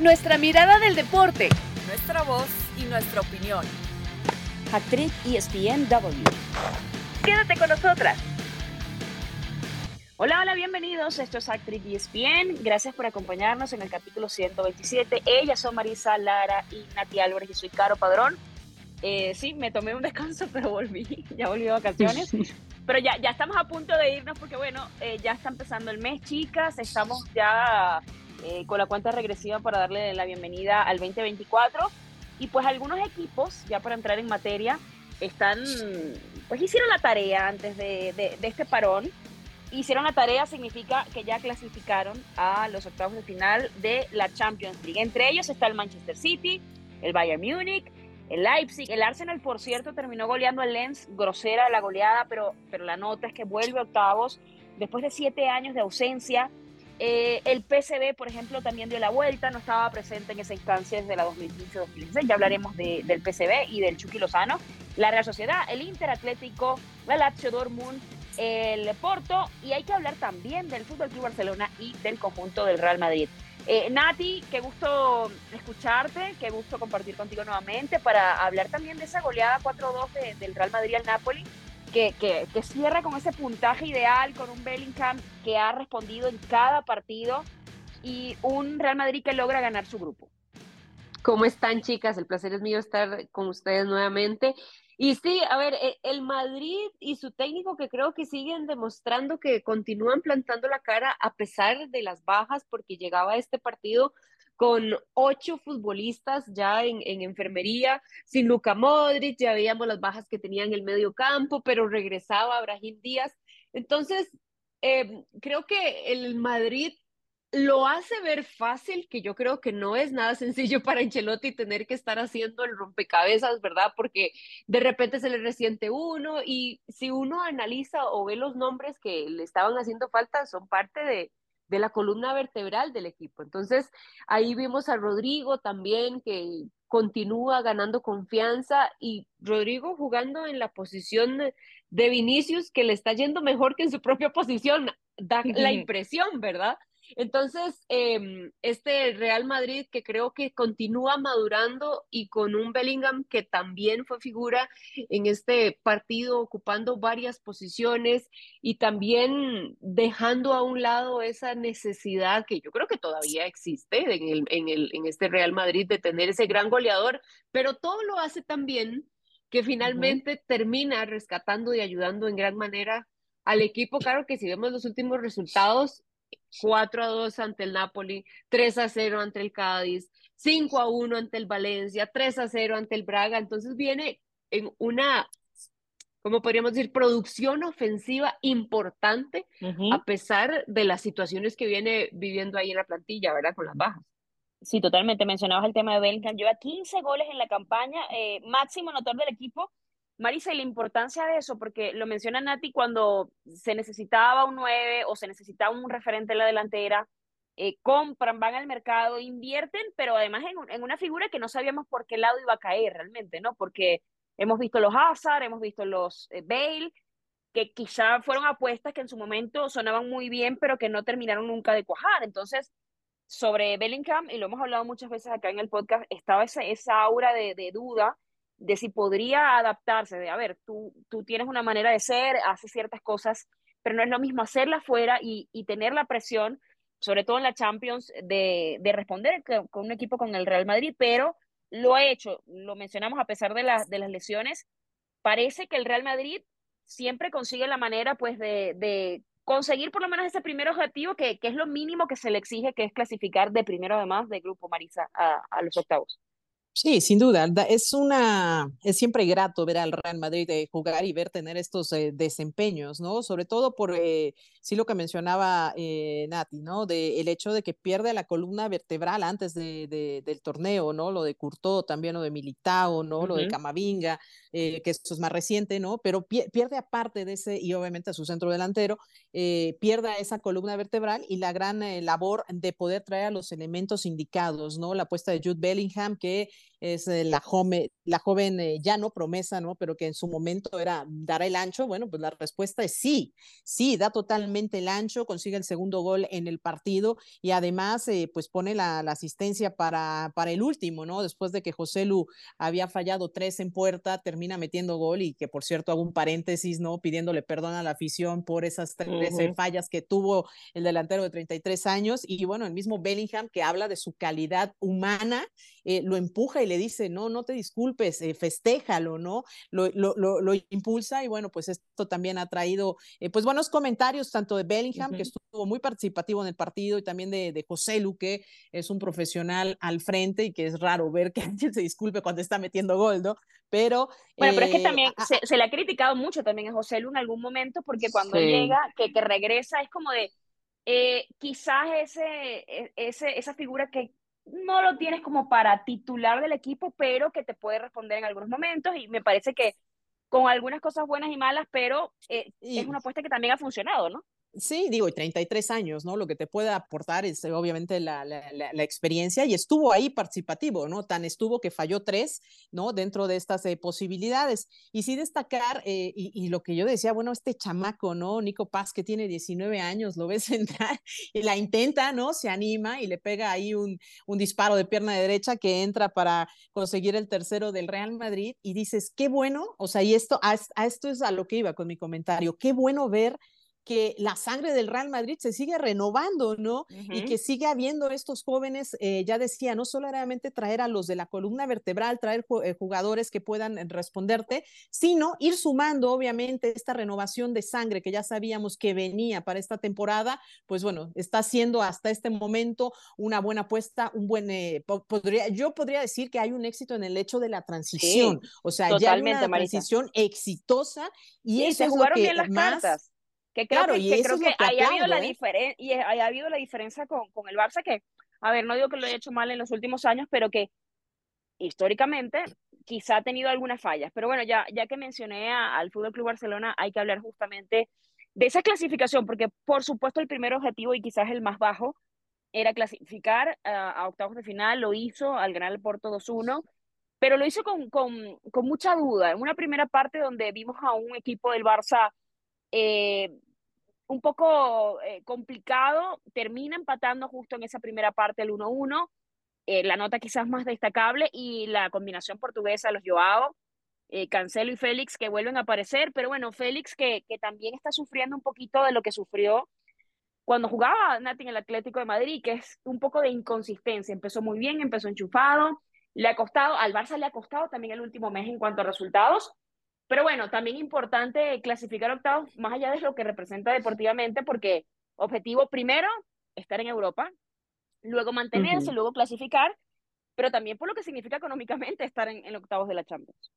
Nuestra mirada del deporte. Nuestra voz y nuestra opinión. Actriz ESPNW. Quédate con nosotras. Hola, hola, bienvenidos. Esto es Actriz ESPN. Gracias por acompañarnos en el capítulo 127. Ellas son Marisa Lara y Nati Álvarez. Yo soy Caro Padrón. Eh, sí, me tomé un descanso, pero volví. Ya volví de vacaciones. Pero ya, ya estamos a punto de irnos porque, bueno, eh, ya está empezando el mes, chicas. Estamos ya eh, con la cuenta regresiva para darle la bienvenida al 2024. Y pues algunos equipos, ya para entrar en materia, están, pues hicieron la tarea antes de, este parón. Hicieron la tarea significa que ya clasificaron a los octavos de final de la Champions League. Entre ellos está el Manchester City, el Bayern Múnich, el Leipzig, el Arsenal, por cierto, terminó goleando el Lens, grosera la goleada, pero, pero la nota es que vuelve a octavos después de siete años de ausencia. Eh, el PCB, por ejemplo, también dio la vuelta, no estaba presente en esa instancia desde la 2015-2016. Ya hablaremos del PCB y del Chucky Lozano. La Real Sociedad, el Inter Atlético, la Lazio Dortmund, el Porto y hay que hablar también del Fútbol Club Barcelona y del conjunto del Real Madrid. Eh, Nati, qué gusto escucharte, qué gusto compartir contigo nuevamente para hablar también de esa goleada 4-2 del Real Madrid al Napoli que, que, cierra con ese puntaje ideal, con un Bellingham que ha respondido en cada partido y un Real Madrid que logra ganar su grupo. ¿Cómo están, chicas? El placer es mío estar con ustedes nuevamente. Y sí, a ver, e, el Madrid y su técnico que creo que siguen demostrando que continúan plantando la cara a pesar de las bajas, porque llegaba este partido con ocho futbolistas ya en, enfermería, sin Luca Modric, ya veíamos las bajas que tenía en el medio campo, pero regresaba Brahim Díaz. Entonces, eh, creo que el Madrid lo hace ver fácil, que yo creo que no es nada sencillo para Ancelotti tener que estar haciendo el rompecabezas, ¿verdad? Porque de repente se le resiente uno y si uno analiza o ve los nombres que le estaban haciendo falta, son parte de, de la columna vertebral del equipo. Entonces, ahí vimos a Rodrigo también que continúa ganando confianza y Rodrigo jugando en la posición de Vinicius que le está yendo mejor que en su propia posición, da la impresión, ¿verdad? Entonces, em, este Real Madrid que creo que continúa madurando y con un Bellingham que también fue figura en este partido, ocupando varias posiciones y también dejando a un lado esa necesidad que yo creo que todavía existe en, el, en, el, en este Real Madrid de tener ese gran goleador, pero todo lo hace también que finalmente termina rescatando y ayudando en gran manera al equipo. Claro que si vemos los últimos resultados, 4 a 2 ante el Napoli, 3 a 0 ante el Cádiz, 5 a 1 ante el Valencia, 3 a 0 ante el Braga. Entonces viene en una, como podríamos decir, producción ofensiva importante, a pesar de las situaciones que viene viviendo ahí en la plantilla, ¿verdad? Con las bajas. Sí, totalmente. Mencionabas el tema de Bellingham. Lleva 15 goles en la campaña, eh, máximo anotador del equipo Marisa, y la importancia de eso, porque lo menciona Nati cuando se necesitaba un 9 o se necesitaba un referente en la delantera, eh, compran, van al mercado, invierten, pero además en, una figura que no sabíamos por qué lado iba a caer realmente, ¿no? Porque hemos visto los Hazard, hemos visto los eh, Bale, que quizá fueron apuestas que en su momento sonaban muy bien, pero que no terminaron nunca de cuajar. Entonces, sobre Bellingham, y lo hemos hablado muchas veces acá en el podcast, estaba esa, esa aura de, de duda de si podría adaptarse, de, a ver, tú, tú tienes una manera de ser, haces ciertas cosas, pero no es lo mismo hacerla fuera y, y tener la presión, sobre todo en la Champions, de, de responder con un equipo con el Real Madrid, pero lo ha hecho, lo mencionamos a pesar de, las de las lesiones, parece que el Real Madrid siempre consigue la manera pues de, de conseguir por lo menos ese primer objetivo que, que, es lo mínimo que se le exige, que es clasificar de primero además de grupo Marisa a, a los octavos. Sí, sin duda. Es una, es siempre grato ver al Real Madrid eh, jugar y ver tener estos eh, desempeños, ¿no? Sobre todo por, eh, sí, lo que mencionaba Nati, ¿no? De el hecho de que pierde la columna vertebral antes de, del torneo, ¿no? Lo de Curtó, también lo de Militao, ¿no? Lo de Camavinga, que eso es más reciente, ¿no? Pero pierde aparte de ese, y obviamente a su centro delantero, pierde esa columna vertebral y la gran labor de poder traer a los elementos indicados, ¿no? La apuesta de Jude Bellingham, que es eh, la, joven, la joven eh, ya no promesa, ¿no? Pero que en su momento era, ¿dará el ancho? Bueno, pues la respuesta es sí, sí, da totalmente el ancho, consigue el segundo gol en el partido y además, eh, pues pone la, la, asistencia para, para el último, ¿no? Después de que José Lu había fallado tres en puerta, termina metiendo gol y que, por cierto, hago un paréntesis, ¿no? Pidiéndole perdón a la afición por esas tres uh -huh. fallas que tuvo el delantero de 33 años y, bueno, el mismo Bellingham que habla de su calidad humana, eh, lo empuja y le dice, no, no te disculpes, eh, festéjalo, ¿no? Lo, lo, lo, lo, impulsa y bueno, pues esto también ha traído, eh, pues buenos comentarios tanto de Bellingham, uh -huh. que estuvo muy participativo en el partido, y también de, de José Lu, que es un profesional al frente y que es raro ver que alguien se disculpe cuando está metiendo gol, ¿no? Pero... Bueno, pero es que también se, se, le ha criticado mucho también a José Lu en algún momento, porque cuando sí. llega, que, que regresa, es como de, eh, quizás ese, e, ese, esa figura que no lo tienes como para titular del equipo, pero que te puede responder en algunos momentos y me parece que con algunas cosas buenas y malas, pero eh, y, es una apuesta que también ha funcionado, ¿no? Sí, digo, y 33 años, ¿no? Lo que te puede aportar es obviamente la, experiencia y estuvo ahí participativo, ¿no? Tan estuvo que falló tres, ¿no? Dentro de estas eh, posibilidades. Y sí destacar, eh, y, lo que yo decía, bueno, este chamaco, ¿no? Nico Paz, que tiene 19 años, lo ves entrar y la intenta, ¿no? Se anima y le pega ahí un, disparo de pierna de derecha que entra para conseguir el tercero del Real Madrid y dices, qué bueno, o sea, y esto, a esto es a lo que iba con mi comentario, qué bueno ver que la sangre del Real Madrid se sigue renovando, ¿no? Uh -huh. Y que sigue habiendo estos jóvenes, eh, ya decía, no solamente traer a los de la columna vertebral, traer eh, jugadores que puedan responderte, sino ir sumando, obviamente, esta renovación de sangre que ya sabíamos que venía para esta temporada, pues bueno, está siendo hasta este momento una buena apuesta, un buen, eh, podría, yo podría decir que hay un éxito en el hecho de la transición, sí, o sea, ya hay una Marisa. transición exitosa y sí, eso se es jugaron lo que bien las más... cartas que creo claro, que, que, creo que, que haya habido la ¿eh? diferencia y haya habido la diferencia con, con el Barça que a ver no digo que lo haya hecho mal en los últimos años pero que históricamente quizá ha tenido algunas fallas. Pero bueno ya ya que mencioné a, al Fútbol Club Barcelona hay que hablar justamente de esa clasificación porque por supuesto el primer objetivo y quizás el más bajo era clasificar a, a octavos de final. Lo hizo al ganar el Porto 2-1 pero lo hizo con, con, con mucha duda. En una primera parte donde vimos a un equipo del Barça eh, un poco eh, complicado, termina empatando justo en esa primera parte el 1-1, eh, la nota quizás más destacable y la combinación portuguesa, los Joao, eh, Cancelo y Félix que vuelven a aparecer, pero bueno, Félix que, que también está sufriendo un poquito de lo que sufrió cuando jugaba Nati en el Atlético de Madrid, que es un poco de inconsistencia, empezó muy bien, empezó enchufado, le ha costado, al Barça le ha costado también el último mes en cuanto a resultados, pero bueno, también importante clasificar octavos más allá de lo que representa deportivamente, porque objetivo primero, estar en Europa, luego mantenerse, uh -huh. luego clasificar, pero también por lo que significa económicamente estar en, en octavos de la Champions.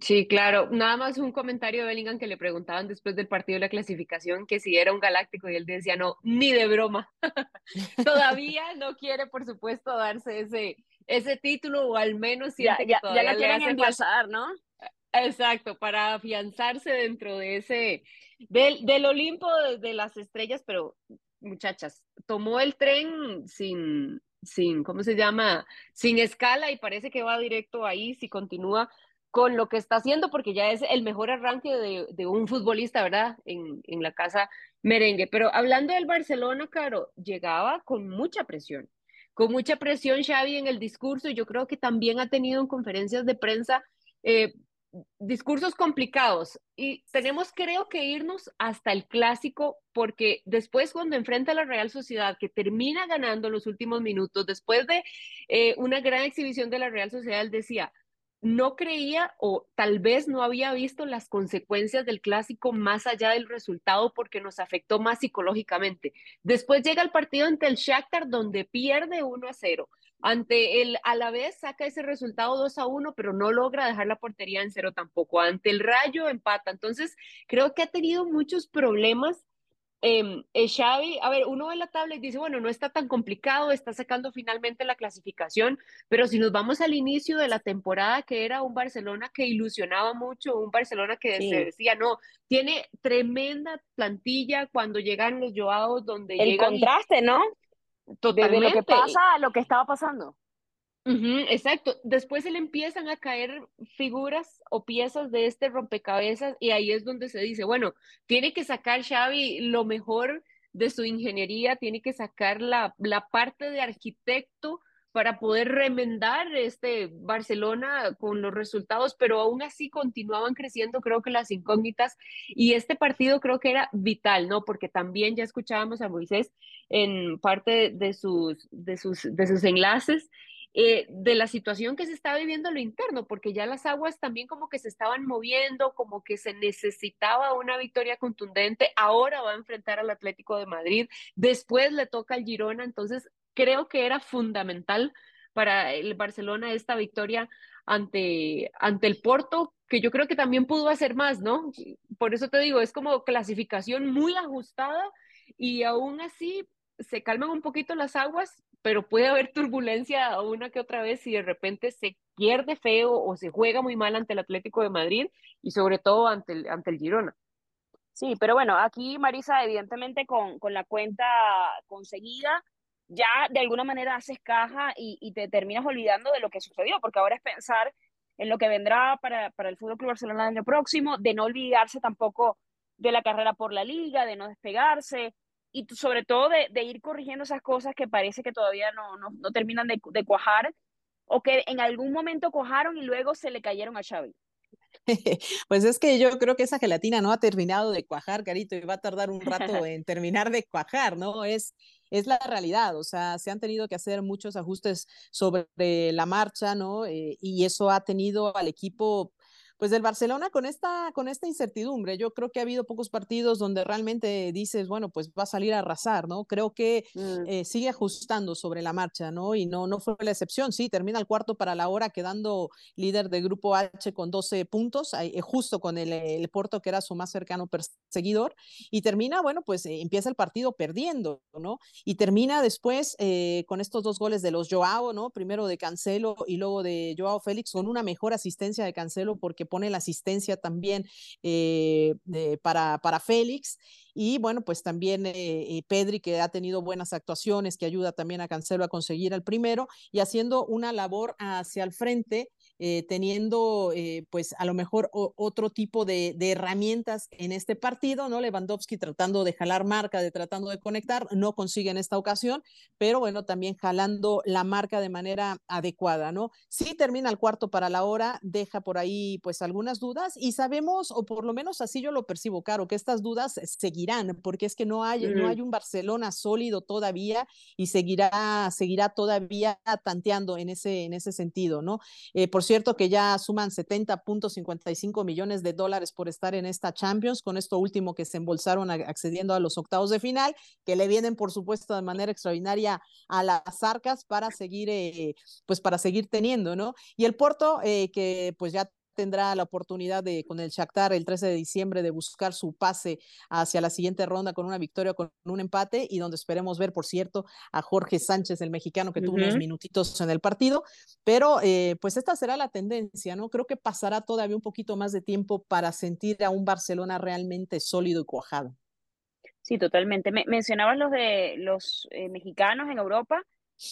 Sí, claro. Nada más un comentario de Bellingham que le preguntaban después del partido de la clasificación que si era un galáctico y él decía no, ni de broma. todavía no quiere, por supuesto, darse ese, ese título o al menos siente ya, ya, que todavía ya la quieren emplazar, ¿no? Exacto, para afianzarse dentro de ese, del, del Olimpo de, las estrellas, pero muchachas, tomó el tren sin, sin, ¿cómo se llama? Sin escala y parece que va directo ahí si continúa con lo que está haciendo, porque ya es el mejor arranque de, de un futbolista, ¿verdad? En, en la casa merengue. Pero hablando del Barcelona, Caro, llegaba con mucha presión con mucha presión Xavi en el discurso y yo creo que también ha tenido en conferencias de prensa eh, discursos complicados y tenemos creo que irnos hasta el clásico porque después cuando enfrenta a la Real Sociedad que termina ganando los últimos minutos después de eh, una gran exhibición de la Real Sociedad él decía no creía o tal vez no había visto las consecuencias del clásico más allá del resultado porque nos afectó más psicológicamente. Después llega el partido ante el Shakhtar donde pierde 1 a 0. Ante el a la vez saca ese resultado 2 a 1, pero no logra dejar la portería en cero tampoco. Ante el Rayo empata. Entonces, creo que ha tenido muchos problemas eh, Xavi, a ver, uno ve la tabla y dice, bueno, no está tan complicado, está sacando finalmente la clasificación, pero si nos vamos al inicio de la temporada, que era un Barcelona que ilusionaba mucho, un Barcelona que sí. decía, no, tiene tremenda plantilla cuando llegan los Joaos, donde El llegan contraste, ¿no? Totalmente. De lo que pasa a lo que estaba pasando. exacto. Después se le empiezan a caer figuras o piezas de este rompecabezas y ahí es donde se dice, bueno, tiene que sacar Xavi lo mejor de su ingeniería, tiene que sacar la, la parte de arquitecto para poder remendar este Barcelona con los resultados, pero aún así continuaban creciendo, creo que las incógnitas, y este partido creo que era vital, ¿no? Porque también ya escuchábamos a Moisés en parte de sus, de sus, de sus enlaces, eh, de la situación que se estaba viviendo en lo interno, porque ya las aguas también como que se estaban moviendo, como que se necesitaba una victoria contundente. Ahora va a enfrentar al Atlético de Madrid, después le toca al Girona, entonces creo que era fundamental para el Barcelona esta victoria ante, ante el Porto, que yo creo que también pudo hacer más, ¿no? Por eso te digo, es como clasificación muy ajustada y aún así se calman un poquito las aguas, pero puede haber turbulencia una que otra vez si de repente se pierde feo o se juega muy mal ante el Atlético de Madrid y sobre todo ante el, ante el Girona. Sí, pero bueno, aquí Marisa, evidentemente con, con la cuenta conseguida, ya de alguna manera haces caja y, y, te terminas olvidando de lo que sucedió, porque ahora es pensar en lo que vendrá para, para el Fútbol Club Barcelona el año próximo, de no olvidarse tampoco de la carrera por la liga, de no despegarse, y sobre todo de, de, ir corrigiendo esas cosas que parece que todavía no, no, no terminan de, de, cuajar o que en algún momento cuajaron y luego se le cayeron a Xavi. Pues es que yo creo que esa gelatina no ha terminado de cuajar, Carito, y va a tardar un rato en terminar de cuajar, ¿no? Es, es la realidad, o sea, se han tenido que hacer muchos ajustes sobre la marcha, ¿no? Eh, y eso ha tenido al equipo pues del Barcelona con esta, con esta incertidumbre. Yo creo que ha habido pocos partidos donde realmente dices, bueno, pues va a salir a arrasar, ¿no? Creo que mm. eh, sigue ajustando sobre la marcha, ¿no? Y no, no fue la excepción, sí, termina el cuarto para la hora quedando líder de Grupo H con 12 puntos, eh, justo con el, el, Porto que era su más cercano perseguidor, y termina, bueno, pues eh, empieza el partido perdiendo, ¿no? Y termina después con estos dos goles de los Joao, ¿no? Primero de Cancelo y luego de Joao Félix, con una mejor asistencia de Cancelo porque pone la asistencia también eh, para, para Félix. Y bueno, pues también eh, Pedri, que ha tenido buenas actuaciones, que ayuda también a Cancelo a conseguir el primero y haciendo una labor hacia el frente eh, teniendo eh, pues a lo mejor o, otro tipo de, de, herramientas en este partido, ¿no? Lewandowski tratando de jalar marca, de tratando de conectar, no consigue en esta ocasión, pero bueno, también jalando la marca de manera adecuada, ¿no? Sí termina el cuarto para la hora, deja por ahí pues algunas dudas y sabemos, o por lo menos así yo lo percibo, Caro, que estas dudas seguirán, porque es que no hay, no hay un Barcelona sólido todavía y seguirá, seguirá todavía tanteando en ese, en ese sentido, ¿no? Eh, por cierto que ya suman 70.55 millones de dólares por estar en esta Champions, con esto último que se embolsaron accediendo a los octavos de final, que le vienen, por supuesto, de manera extraordinaria a las arcas para seguir, eh, pues para seguir teniendo, ¿no? Y el Porto, eh, que pues ya tendrá la oportunidad de con el Shakhtar el 13 de diciembre de buscar su pase hacia la siguiente ronda con una victoria con un empate y donde esperemos ver por cierto a Jorge Sánchez el mexicano que tuvo unos minutitos en el partido. Pero eh, pues esta será la tendencia no creo que pasará todavía un poquito más de tiempo para sentir a un Barcelona realmente sólido y cuajado. Sí totalmente. Me mencionabas los de los eh, mexicanos en Europa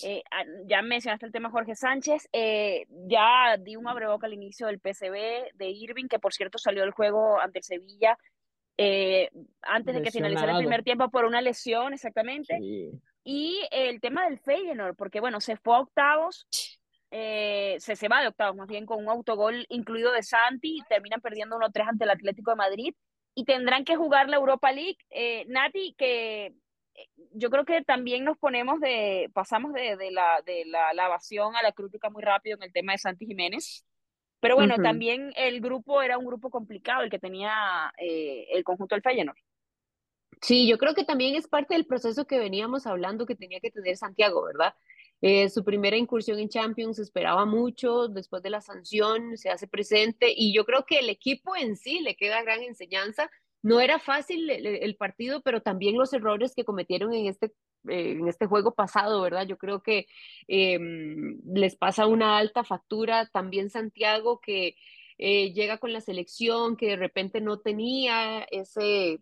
eh, ah, ya mencionaste el tema Jorge Sánchez, eh, ya di un abreboca al inicio del PCB de Irving, que por cierto salió del juego ante el Sevilla eh, antes de que finalizara el primer tiempo por una lesión, exactamente. Y el tema del Feyenoord, porque bueno, se fue a octavos, se, se va de octavos más bien con un autogol incluido de Santi y terminan perdiendo 1-3 ante el Atlético de Madrid y tendrán que jugar la Europa League. Nati, que yo creo que también nos ponemos de, pasamos de, de la, de la lavación a la crítica muy rápido en el tema de Santi Jiménez. Pero bueno, también el grupo era un grupo complicado, el que tenía eh, el conjunto del Feyenoord. Sí, yo creo que también es parte del proceso que veníamos hablando que tenía que tener Santiago, ¿verdad? Eh, su primera incursión en Champions esperaba mucho, después de la sanción se hace presente y yo creo que el equipo en sí le queda gran enseñanza no era fácil el, partido, pero también los errores que cometieron en este, eh, en este juego pasado, ¿verdad? Yo creo que em, les pasa una alta factura. También Santiago que eh, llega con la selección, que de repente no tenía ese,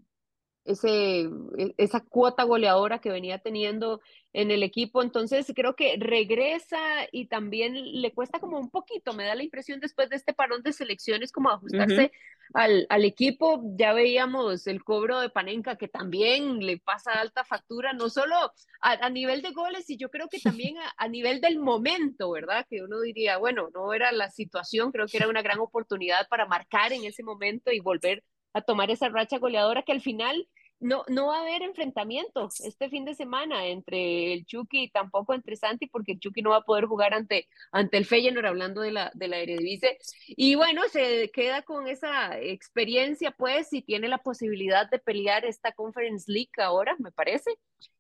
ese, e, esa cuota goleadora que venía teniendo en el equipo. Entonces creo que regresa y también le cuesta como un poquito, me da la impresión después de este parón de selecciones como ajustarse al, al, equipo. Ya veíamos el cobro de Panenka que también le pasa alta factura, no solo a, nivel de goles, y yo creo que también a, a, nivel del momento, ¿verdad? Que uno diría, bueno, no era la situación, creo que era una gran oportunidad para marcar en ese momento y volver a tomar esa racha goleadora que al final no, no va a haber enfrentamientos este fin de semana entre el Chucky y tampoco entre Santi, porque el Chucky no va a poder jugar ante, ante el Feyenoord, hablando de la, de la Eredivisie. Y bueno, se queda con esa experiencia, pues, y tiene la posibilidad de pelear esta Conference League ahora, me parece,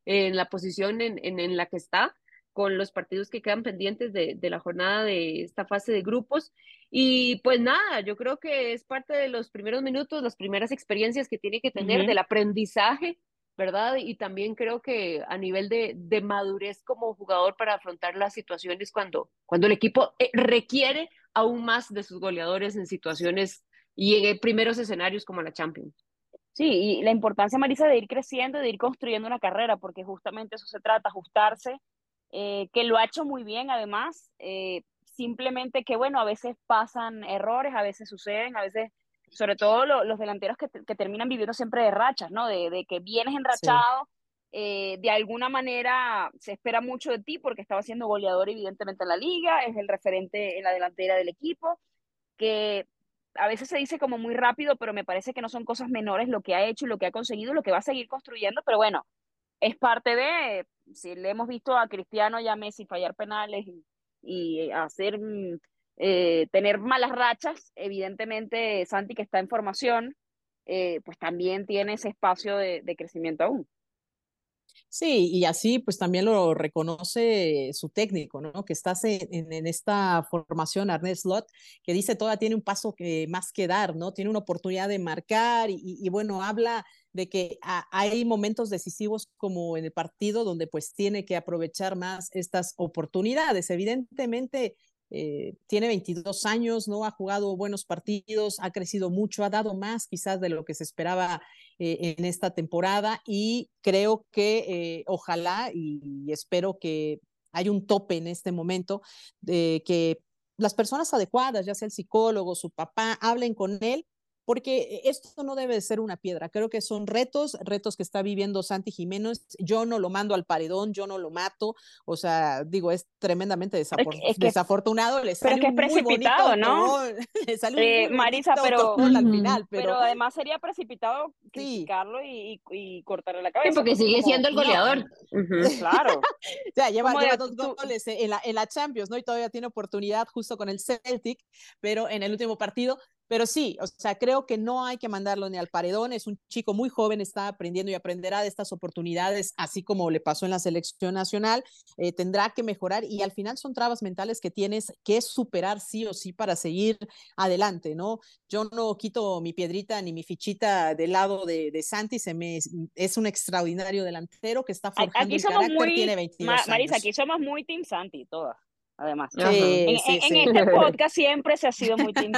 en la posición en, en, en la que está con los partidos que quedan pendientes de, de, la jornada de esta fase de grupos. Y pues nada, yo creo que es parte de los primeros minutos, las primeras experiencias que tiene que tener del aprendizaje, ¿verdad? Y también creo que a nivel de, de, madurez como jugador para afrontar las situaciones cuando, cuando el equipo eh, requiere aún más de sus goleadores en situaciones y en primeros escenarios como la Champions. Sí, y la importancia, Marisa, de ir creciendo, de ir construyendo una carrera, porque justamente eso se trata, ajustarse eh, que lo ha hecho muy bien además, eh, simplemente que bueno, a veces pasan errores, a veces suceden, a veces, sobre todo los delanteros que, que, terminan viviendo siempre de rachas, ¿no? De, de que vienes enrachado, eh, de alguna manera se espera mucho de ti porque estaba siendo goleador evidentemente en la liga, es el referente en la delantera del equipo, que a veces se dice como muy rápido, pero me parece que no son cosas menores lo que ha hecho y lo que ha conseguido, lo que va a seguir construyendo, pero bueno, es parte de, si le hemos visto a Cristiano y a Messi fallar penales y, hacer, mm, eh, tener malas rachas, evidentemente Santi que está en formación, eh, pues también tiene ese espacio de, crecimiento aún. Sí, y así pues también lo reconoce su técnico, ¿no? Que estás en, en, esta formación, Ernest Slot, que dice todavía tiene un paso que, más que dar, ¿no? Tiene una oportunidad de marcar y, y bueno, habla de que hay momentos decisivos como en el partido donde pues tiene que aprovechar más estas oportunidades. Evidentemente eh, tiene 22 años, no ha jugado buenos partidos, ha crecido mucho, ha dado más quizás de lo que se esperaba eh, en esta temporada y creo que eh, ojalá y, espero que hay un tope en este momento de que las personas adecuadas, ya sea el psicólogo, su papá, hablen con él porque esto no debe ser una piedra. Creo que son retos, retos que está viviendo Santi Jiménez. Yo no lo mando al paredón, yo no lo mato. O sea, digo, es tremendamente desafortunado. Le pero que es precipitado, ¿no? le sale Marisa, pero, al final, pero, además sería precipitado criticarlo y, y, cortarle la cabeza. porque sigue siendo el goleador. Claro. o sea, lleva, dos goles en la, en la Champions, ¿no? Y todavía tiene oportunidad justo con el Celtic, pero en el último partido pero sí, o sea, creo que no hay que mandarlo ni al paredón. Es un chico muy joven, está aprendiendo y aprenderá de estas oportunidades, así como le pasó en la selección nacional. Eh, tendrá que mejorar y al final son trabas mentales que tienes que superar sí o sí para seguir adelante, ¿no? Yo no quito mi piedrita ni mi fichita del lado de, de Santi, se me, es un extraordinario delantero que está forjando aquí somos carácter, muy, tiene 22 Marisa, aquí somos muy Team Santi, todas además. en, este podcast siempre se ha sido muy Team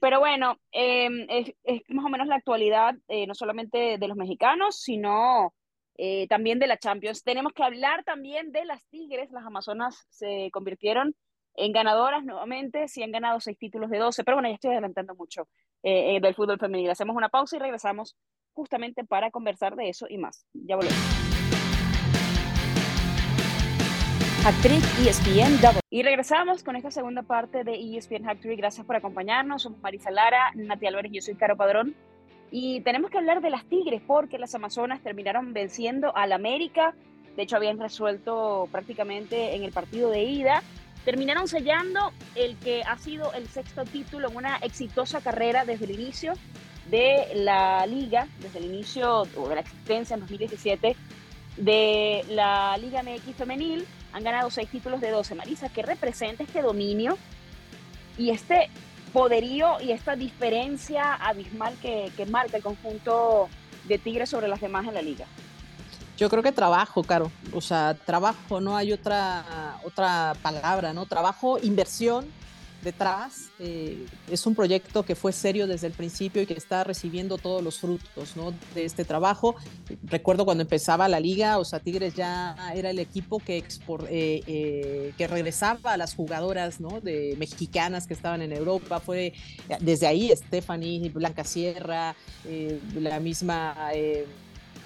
Pero bueno, em, es, más o menos la actualidad, eh, no solamente de los mexicanos, sino eh, también de la Champions. Tenemos que hablar también de las Tigres. Las Amazonas se convirtieron en ganadoras nuevamente, sí han ganado seis títulos de 12, pero bueno, ya estoy adelantando mucho eh, del fútbol femenino. Hacemos una pausa y regresamos justamente para conversar de eso y más. Ya volvemos. Actriz ESPN Double. Y regresamos con esta segunda parte de ESPN Actriz. Gracias por acompañarnos. Somos Marisa Lara, Nati Álvarez yo soy Caro Padrón. Y tenemos que hablar de las Tigres porque las Amazonas terminaron venciendo al América. De hecho, habían resuelto prácticamente en el partido de ida. Terminaron sellando el que ha sido el sexto título en una exitosa carrera desde el inicio de la liga, desde el inicio de la existencia en 2017 de la Liga MX femenil han ganado seis títulos de 12. Marisa, ¿qué representa este dominio y este poderío y esta diferencia abismal que, marca el conjunto de Tigres sobre las demás en la liga? Yo creo que trabajo, Caro. O sea, trabajo, no hay otra, otra palabra, ¿no? Trabajo, inversión, detrás. Eh, es un proyecto que fue serio desde el principio y que está recibiendo todos los frutos de este trabajo. Recuerdo cuando empezaba la liga, o sea, Tigres ya era el equipo que, eh, eh, que regresaba a las jugadoras ¿no? de mexicanas que estaban en Europa. Fue desde ahí Stephanie, Blanca Sierra, la misma...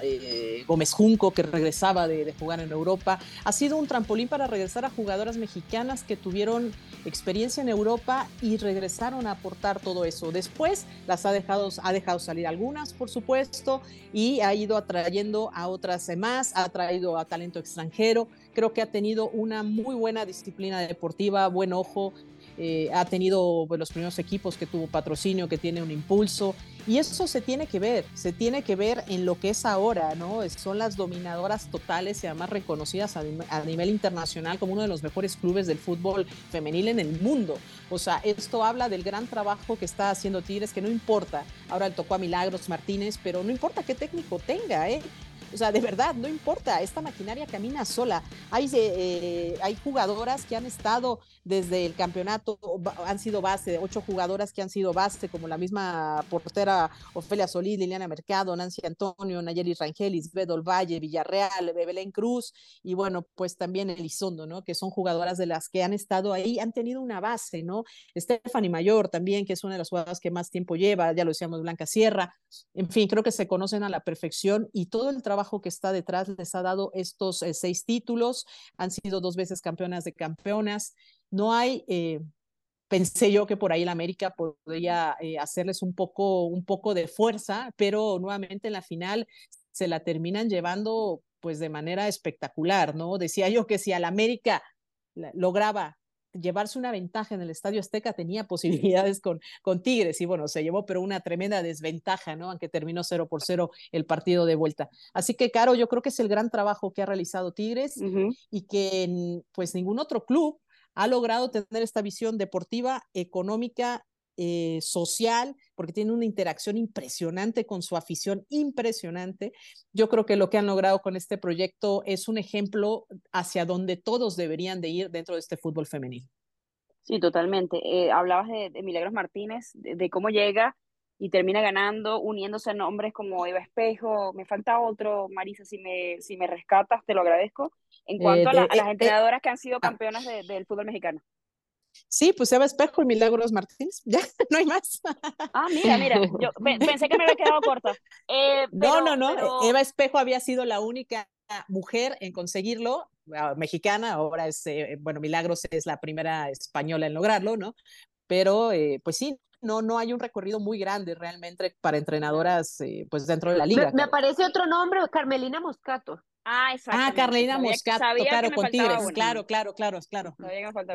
Eh, Gómez Junco, que regresaba de, jugar en Europa. Ha sido un trampolín para regresar a jugadoras mexicanas que tuvieron experiencia en Europa y regresaron a aportar todo eso. Después las ha dejado, ha dejado salir algunas, por supuesto, y ha ido atrayendo a otras más, ha traído a talento extranjero. Creo que ha tenido una muy buena disciplina deportiva, buen ojo, eh, ha tenido pues, los primeros equipos que tuvo patrocinio, que tiene un impulso, y eso se tiene que ver, se tiene que ver en lo que es ahora, ¿no? Son las dominadoras totales y además reconocidas a, nivel internacional como uno de los mejores clubes del fútbol femenil en el mundo. O sea, esto habla del gran trabajo que está haciendo Tigres, que no importa, ahora le tocó a Milagros Martínez, pero no importa qué técnico tenga, ¿eh? O sea, de verdad, no importa, esta maquinaria camina sola. Hay, eh, hay jugadoras que han estado desde el campeonato, han sido base, ocho jugadoras que han sido base, como la misma portera Ofelia Solís, Liliana Mercado, Nancy Antonio, Nayeli Rangelis, Bedol Valle, Villarreal, Belén Cruz y bueno, pues también Elizondo, ¿no? Que son jugadoras de las que han estado ahí, han tenido una base, ¿no? Stephanie Mayor también, que es una de las jugadoras que más tiempo lleva, ya lo decíamos, Blanca Sierra, en fin, creo que se conocen a la perfección y todo el trabajo que está detrás les ha dado estos eh, seis títulos, han sido dos veces campeonas de campeonas. No hay, eh, pensé yo que por ahí el América podría eh, hacerles un poco, un poco de fuerza, pero nuevamente en la final se la terminan llevando pues de manera espectacular, ¿no? Decía yo que si al América lograba llevarse una ventaja en el Estadio Azteca tenía posibilidades con, con Tigres y bueno, se llevó pero una tremenda desventaja, ¿no? Aunque terminó 0 por 0 el partido de vuelta. Así que, Caro, yo creo que es el gran trabajo que ha realizado Tigres y que pues ningún otro club ha logrado tener esta visión deportiva, económica eh, social, porque tiene una interacción impresionante con su afición, impresionante. Yo creo que lo que han logrado con este proyecto es un ejemplo hacia donde todos deberían de ir dentro de este fútbol femenil. Sí, totalmente. Eh, hablabas de, Milagros Martínez, de, cómo llega y termina ganando, uniéndose a nombres como Eva Espejo. Me falta otro, Marisa, si me, si me rescatas, te lo agradezco. En cuanto a, las entrenadoras que han sido ah. campeonas del fútbol mexicano. Sí, pues Eva Espejo y Milagros Martínez, ya, no hay más. Ah, mira, mira, yo pensé que me había quedado corta. Eh, no, no, no, Eva Espejo había sido la única mujer en conseguirlo, ah, mexicana, ahora es, eh, bueno, Milagros es la primera española en lograrlo, ¿no? Pero, eh, pues sí, no, no hay un recorrido muy grande realmente para entrenadoras, pues dentro de la liga. Me, me aparece otro nombre, Carmelina Moscato. Ah, exacto. Ah, Carolina Moscato, claro, con Tigres. Claro, claro, claro, claro.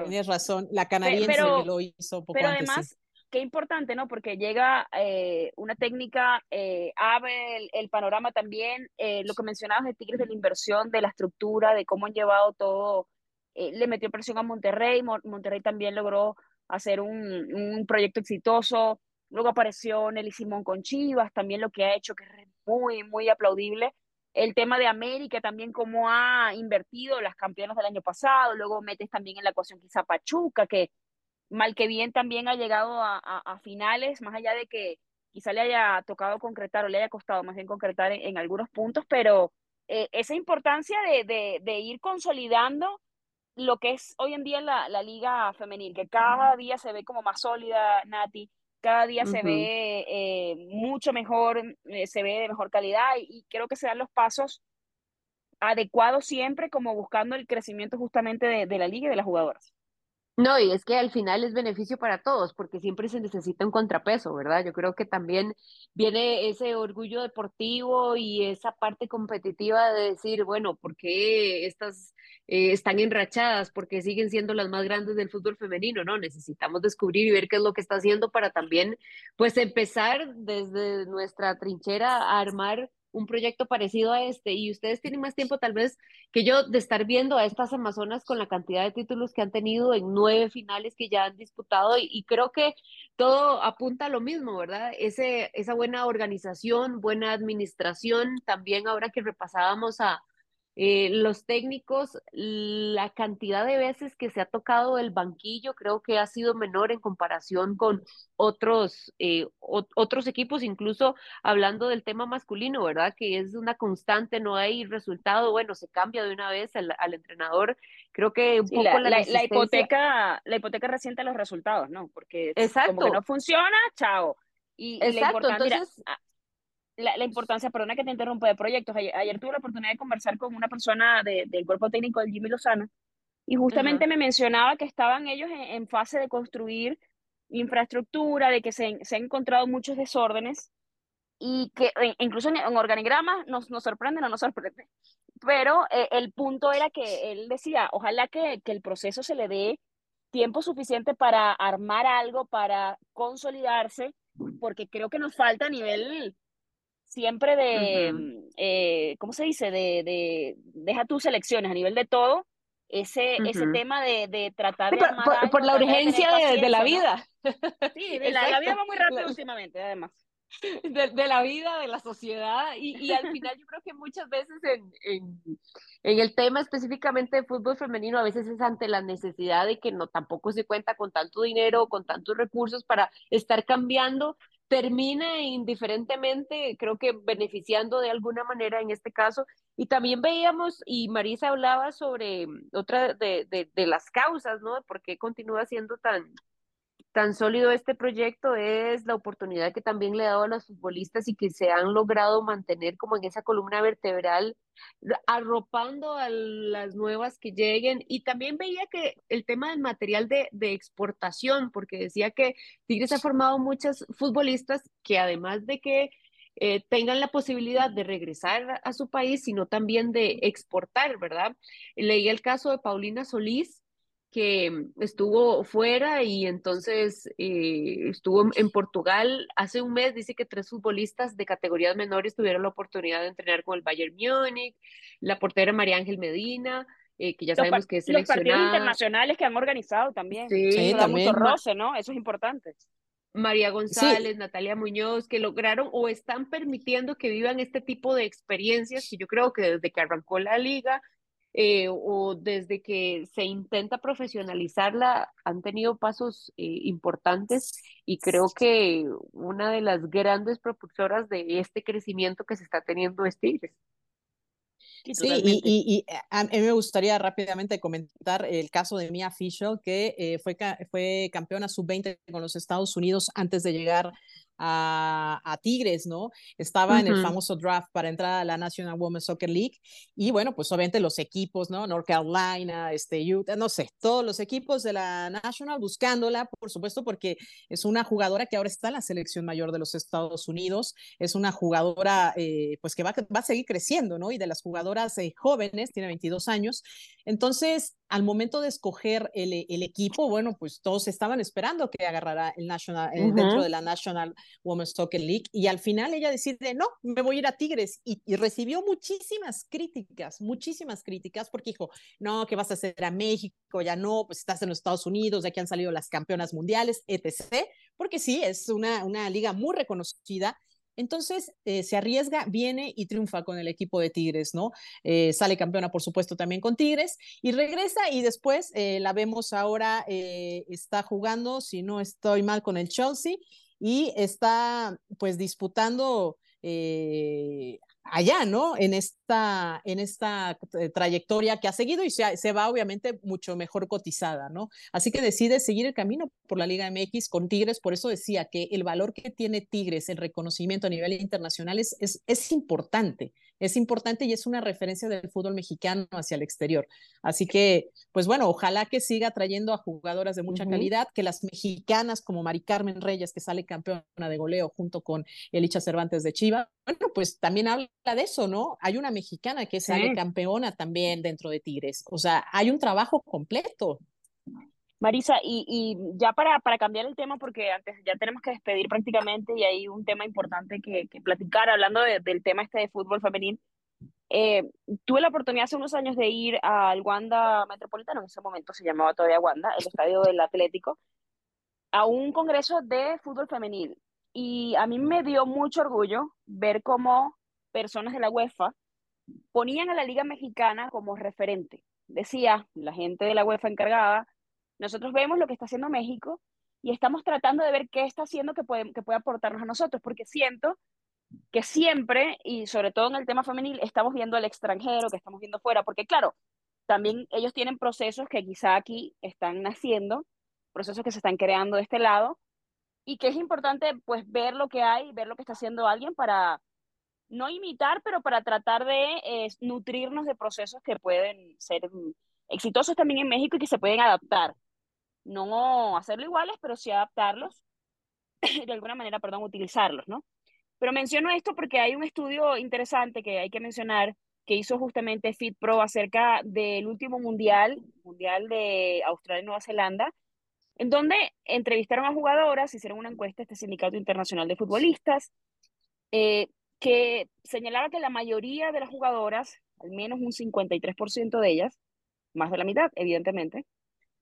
Tienes razón. La canadiense lo hizo poco Pero además, qué importante, ¿no? Porque llega eh, una técnica, eh, abre el, panorama también, eh, lo que mencionabas de Tigres, de la inversión, de la estructura, de cómo han llevado todo. Eh, le metió presión a Monterrey, Monterrey también logró hacer un, un proyecto exitoso. Luego apareció Nelly Simón con Chivas, también lo que ha hecho, que es muy, muy aplaudible el tema de América también cómo ha invertido las campeonas del año pasado, luego metes también en la ecuación quizá Pachuca, que mal que bien también ha llegado a, finales, más allá de que quizá le haya tocado concretar o le haya costado más bien concretar en, algunos puntos, pero eh, esa importancia de, de, ir consolidando lo que es hoy en día la, la liga femenil, que cada día se ve como más sólida, Nati, cada día se ve eh, mucho mejor, eh, se ve de mejor calidad y, creo que se dan los pasos adecuados siempre como buscando el crecimiento justamente de, de la liga y de las jugadoras. No, y es que al final es beneficio para todos, porque siempre se necesita un contrapeso, ¿verdad? Yo creo que también viene ese orgullo deportivo y esa parte competitiva de decir, bueno, ¿por qué estas eh, están enrachadas? Porque siguen siendo las más grandes del fútbol femenino, ¿no? Necesitamos descubrir y ver qué es lo que está haciendo para también, pues, empezar desde nuestra trinchera a armar un proyecto parecido a este y ustedes tienen más tiempo tal vez que yo de estar viendo a estas Amazonas con la cantidad de títulos que han tenido en nueve finales que ya han disputado y, creo que todo apunta a lo mismo, ¿verdad? Ese, esa buena organización, buena administración, también ahora que repasábamos a, eh, los técnicos, la cantidad de veces que se ha tocado el banquillo creo que ha sido menor en comparación con otros, eh, otros equipos, incluso hablando del tema masculino, ¿verdad? Que es una constante, no hay resultado, bueno, se cambia de una vez al, entrenador. Creo que un poco la, la, hipoteca, la hipoteca reciente los resultados, ¿no? Porque Exacto. como que no funciona, chao. Y, Exacto, entonces la, la, importancia, perdona que te interrumpa, de proyectos. Ayer, tuve la oportunidad de conversar con una persona de, del cuerpo técnico del Jimmy Lozano y justamente me mencionaba que estaban ellos en, fase de construir infraestructura, de que se, se han encontrado muchos desórdenes y que incluso en, organigramas nos, nos sorprende, no nos sorprende. Pero eh, el punto era que él decía, ojalá que, que el proceso se le dé tiempo suficiente para armar algo, para consolidarse, porque creo que nos falta a nivel siempre de, mm, eh, ¿cómo se dice? De, de, deja tus elecciones a nivel de todo, ese, ese tema de, de tratar de... Por, por, la urgencia de, la vida. Sí, la, la, vida va muy rápido últimamente, además. De, la vida, de la sociedad, y, y, al final yo creo que muchas veces en, en, en, el tema específicamente de fútbol femenino, a veces es ante la necesidad de que no tampoco se cuenta con tanto dinero, con tantos recursos para estar cambiando termine indiferentemente, creo que beneficiando de alguna manera en este caso. Y también veíamos, y Marisa hablaba sobre otra de, de, de las causas, ¿no? Por qué continúa siendo tan, tan sólido este proyecto es la oportunidad que también le ha dado a los futbolistas y que se han logrado mantener como en esa columna vertebral, arropando a las nuevas que lleguen. Y también veía que el tema del material de, exportación, porque decía que Tigres ha formado muchas futbolistas que además de que eh, tengan la posibilidad de regresar a su país, sino también de exportar, ¿verdad? Leí el caso de Paulina Solís, que estuvo fuera y entonces eh, estuvo en Portugal hace un mes. Dice que tres futbolistas de categorías menores tuvieron la oportunidad de entrenar con el Bayern Múnich, la portera María Ángel Medina, eh, que ya sabemos que es seleccionada. Los partidos internacionales que han organizado también. Sí, también. Mucho roce, ¿no? Eso es importante. María González, Natalia Muñoz, que lograron o están permitiendo que vivan este tipo de experiencias que yo creo que desde que arrancó la liga eh, o desde que se intenta profesionalizarla han tenido pasos eh, importantes y creo que una de las grandes propulsoras de este crecimiento que se está teniendo es Tigres. Sí, y, y, a mí me gustaría rápidamente comentar el caso de Mia Fisher, que eh, fue, fue campeona sub-20 con los Estados Unidos antes de llegar a, Tigres, ¿no? Estaba en el famoso draft para entrar a la National Women's Soccer League y bueno, pues obviamente los equipos, ¿no? North Carolina, este, Utah, no sé, todos los equipos de la National buscándola, por supuesto, porque es una jugadora que ahora está en la selección mayor de los Estados Unidos, es una jugadora eh, pues que va, va, a seguir creciendo, ¿no? Y de las jugadoras eh, jóvenes, tiene 22 años, entonces al momento de escoger el, el, equipo, bueno, pues todos estaban esperando que agarrara el National, eh, dentro de la National Women's Soccer League, y al final ella decide, no, me voy a ir a Tigres, y, y, recibió muchísimas críticas, muchísimas críticas, porque dijo, no, ¿qué vas a hacer a México? Ya no, pues estás en los Estados Unidos, ya que han salido las campeonas mundiales, etc., porque sí, es una, una liga muy reconocida, entonces eh, se arriesga, viene y triunfa con el equipo de Tigres, ¿no? Eh, sale campeona, por supuesto, también con Tigres y regresa y después eh, la vemos ahora, está jugando, si no estoy mal, con el Chelsea y está pues disputando allá, ¿no? En esta, en esta eh, trayectoria que ha seguido y se, va obviamente mucho mejor cotizada, ¿no? Así que decide seguir el camino por la Liga MX con Tigres, por eso decía que el valor que tiene Tigres, el reconocimiento a nivel internacional es, es importante, es importante y es una referencia del fútbol mexicano hacia el exterior. Así que, pues bueno, ojalá que siga trayendo a jugadoras de mucha calidad, que las mexicanas como Mari Carmen Reyes, que sale campeona de goleo junto con Elicha Cervantes de Chiva, bueno, pues también habla de eso, ¿no? Hay una mexicana que sale campeona también dentro de Tigres. O sea, hay un trabajo completo. Marisa, y, y ya para, para, cambiar el tema, porque antes ya tenemos que despedir prácticamente y hay un tema importante que, que platicar, hablando del tema este de fútbol femenil. Eh, tuve la oportunidad hace unos años de ir al Wanda Metropolitano, en ese momento se llamaba todavía Wanda, el estadio del Atlético, a un congreso de fútbol femenil. Y a mí me dio mucho orgullo ver cómo personas de la UEFA ponían a la Liga Mexicana como referente. Decía la gente de la UEFA encargada, nosotros vemos lo que está haciendo México y estamos tratando de ver qué está haciendo que puede, que puede aportarnos a nosotros, porque siento que siempre, y sobre todo en el tema femenil, estamos viendo al extranjero, que estamos viendo fuera, porque claro, también ellos tienen procesos que quizá aquí están naciendo, procesos que se están creando de este lado, y que es importante pues ver lo que hay, ver lo que está haciendo alguien para no imitar, pero para tratar de nutrirnos de procesos que pueden ser exitosos también en México y que se pueden adaptar. No hacerlo iguales, pero sí adaptarlos, de alguna manera, perdón, utilizarlos, ¿no? Pero menciono esto porque hay un estudio interesante que hay que mencionar que hizo justamente FitPro acerca del último mundial, mundial de Australia y Nueva Zelanda, en donde entrevistaron a jugadoras, hicieron una encuesta a este Sindicato Internacional de Futbolistas, eh, que señalaba que la mayoría de las jugadoras, al menos un 53% de ellas, más de la mitad, evidentemente,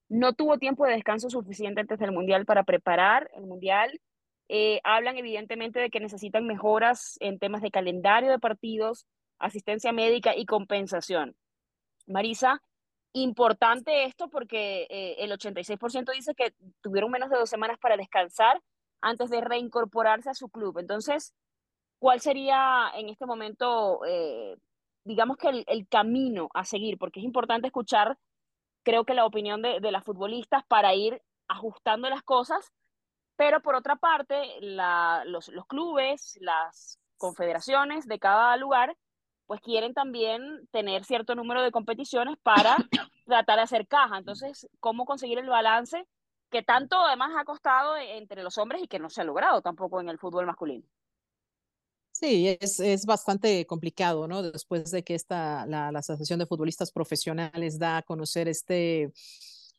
no tuvo tiempo de descanso suficiente antes del Mundial para preparar el Mundial. Eh, hablan evidentemente de que necesitan mejoras en temas de calendario de partidos, asistencia médica y compensación. Marisa, importante esto porque eh, el 86% dice que tuvieron menos de dos semanas para descansar antes de reincorporarse a su club. Entonces, ¿cuál sería en este momento, eh, digamos que el, camino a seguir? Porque es importante escuchar, creo que la opinión de, las futbolistas para ir ajustando las cosas, pero por otra parte, los, los clubes, las confederaciones de cada lugar pues quieren también tener cierto número de competiciones para tratar de hacer caja. Entonces, ¿cómo conseguir el balance que tanto además ha costado entre los hombres y que no se ha logrado tampoco en el fútbol masculino? Sí, es, es bastante complicado, ¿no? Después de que esta, la, la Asociación de Futbolistas Profesionales da a conocer este,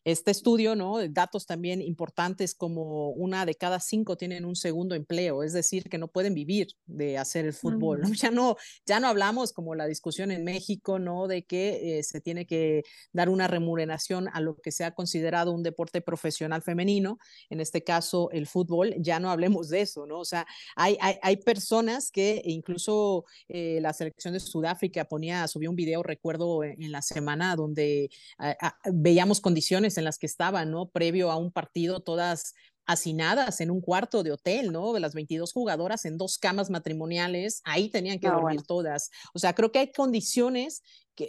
este estudio, ¿no? Datos también importantes como una de cada cinco tienen un segundo empleo, es decir, que no pueden vivir de hacer el fútbol. Ya no, ya no hablamos como la discusión en México, ¿no? De que eh, se tiene que dar una remuneración a lo que se ha considerado un deporte profesional femenino, en este caso el fútbol, ya no hablemos de eso, ¿no? O sea, hay, hay, hay personas que incluso eh, la selección de Sudáfrica ponía, subió un video, recuerdo, en, la semana donde ah, ah, veíamos condiciones en las que estaban, ¿no? Previo a un partido, todas hacinadas en un cuarto de hotel, ¿no? De las 22 jugadoras en dos camas matrimoniales, ahí tenían que ah, dormir todas. O sea, creo que hay condiciones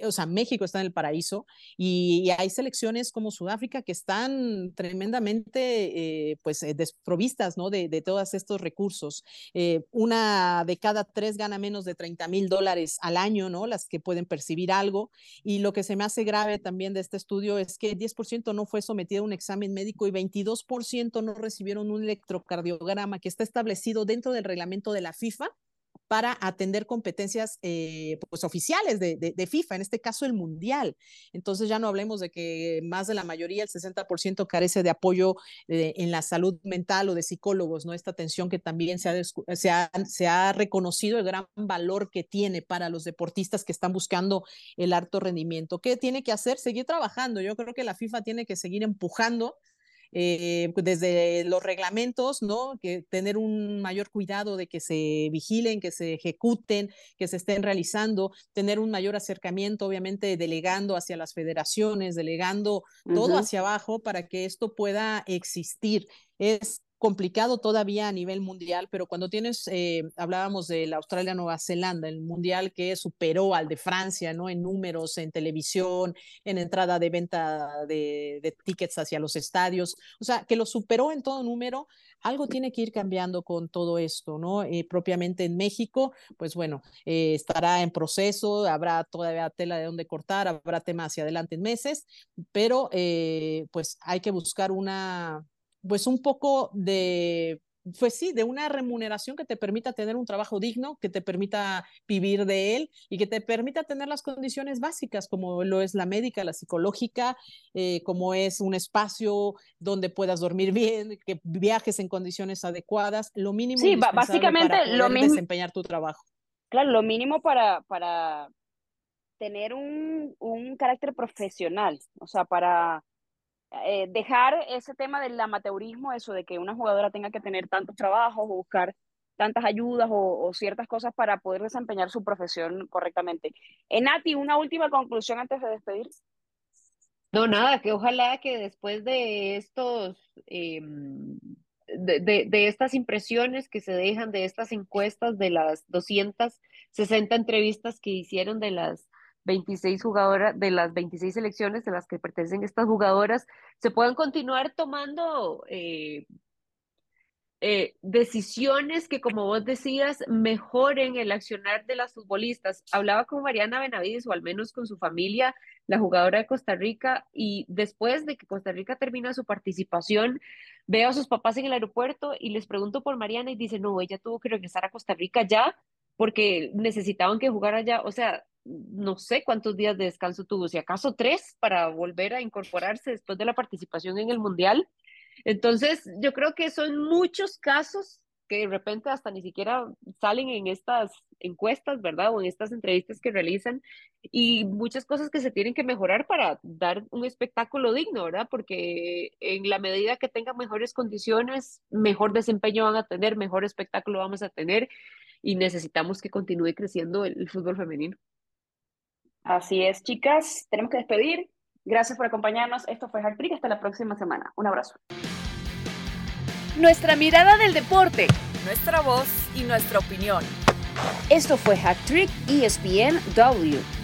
o sea, México está en el paraíso y, hay selecciones como Sudáfrica que están tremendamente, eh, pues, eh, desprovistas, ¿no? De, todos estos recursos. Eh, una de cada tres gana menos de 30 mil dólares al año, ¿no? Las que pueden percibir algo. Y lo que se me hace grave también de este estudio es que 10% no fue sometido a un examen médico y 22% no recibieron un electrocardiograma que está establecido dentro del reglamento de la FIFA para atender competencias eh, pues, oficiales de, de, FIFA, en este caso el Mundial. Entonces ya no hablemos de que más de la mayoría, el 60% carece de apoyo eh, en la salud mental o de psicólogos, ¿no? Esta atención que también se ha, se, ha, se ha reconocido el gran valor que tiene para los deportistas que están buscando el alto rendimiento. ¿Qué tiene que hacer? Seguir trabajando. Yo creo que la FIFA tiene que seguir empujando eh, pues, desde los reglamentos, ¿no? Que tener un mayor cuidado de que se vigilen, que se ejecuten, que se estén realizando, tener un mayor acercamiento, obviamente, delegando hacia las federaciones, delegando todo hacia abajo para que esto pueda existir. Es complicado todavía a nivel mundial, pero cuando tienes, eh, hablábamos de la Australia-Nueva Zelanda, el mundial que superó al de Francia, ¿no? En números, en televisión, en entrada de venta de, tickets hacia los estadios, o sea, que lo superó en todo número, algo tiene que ir cambiando con todo esto, ¿no? Eh, propiamente en México, pues bueno, eh, estará en proceso, habrá todavía tela de dónde cortar, habrá tema hacia adelante en meses, pero pues hay que buscar una pues un poco de, pues sí, de una remuneración que te permita tener un trabajo digno, que te permita vivir de él y que te permita tener las condiciones básicas, como lo es la médica, la psicológica, eh, como es un espacio donde puedas dormir bien, que viajes en condiciones adecuadas, lo mínimo. Sí, básicamente para lo mismo. Desempeñar tu trabajo. Claro, lo mínimo para, para tener un, un carácter profesional, o sea, para eh, dejar ese tema del amateurismo, eso de que una jugadora tenga que tener tantos trabajos buscar tantas ayudas o, ciertas cosas para poder desempeñar su profesión correctamente. Enati, una última conclusión antes de despedir. No, nada, que ojalá que después de estos, em, de, de, estas impresiones que se dejan de estas encuestas, de las 260 entrevistas que hicieron de las 26 jugadoras, de las 26 selecciones de las que pertenecen estas jugadoras, se puedan continuar tomando eh, eh, decisiones que, como vos decías, mejoren el accionar de las futbolistas. Hablaba con Mariana Benavides, o al menos con su familia, la jugadora de Costa Rica, y después de que Costa Rica termina su participación, veo a sus papás en el aeropuerto y les pregunto por Mariana y dice, no, ella tuvo que regresar a Costa Rica ya porque necesitaban que jugara allá. O sea, no sé cuántos días de descanso tuvo, si acaso tres para volver a incorporarse después de la participación en el Mundial. Entonces, yo creo que son muchos casos que de repente hasta ni siquiera salen en estas encuestas, ¿verdad? O en estas entrevistas que realizan y muchas cosas que se tienen que mejorar para dar un espectáculo digno, ¿verdad? Porque en la medida que tengan mejores condiciones, mejor desempeño van a tener, mejor espectáculo vamos a tener y necesitamos que continúe creciendo el, fútbol femenino. Así es, chicas, tenemos que despedir. Gracias por acompañarnos. Esto fue Hack Hasta la próxima semana. Un abrazo. Nuestra mirada del deporte. Nuestra voz y nuestra opinión. Esto fue Hack Trick ESPN W.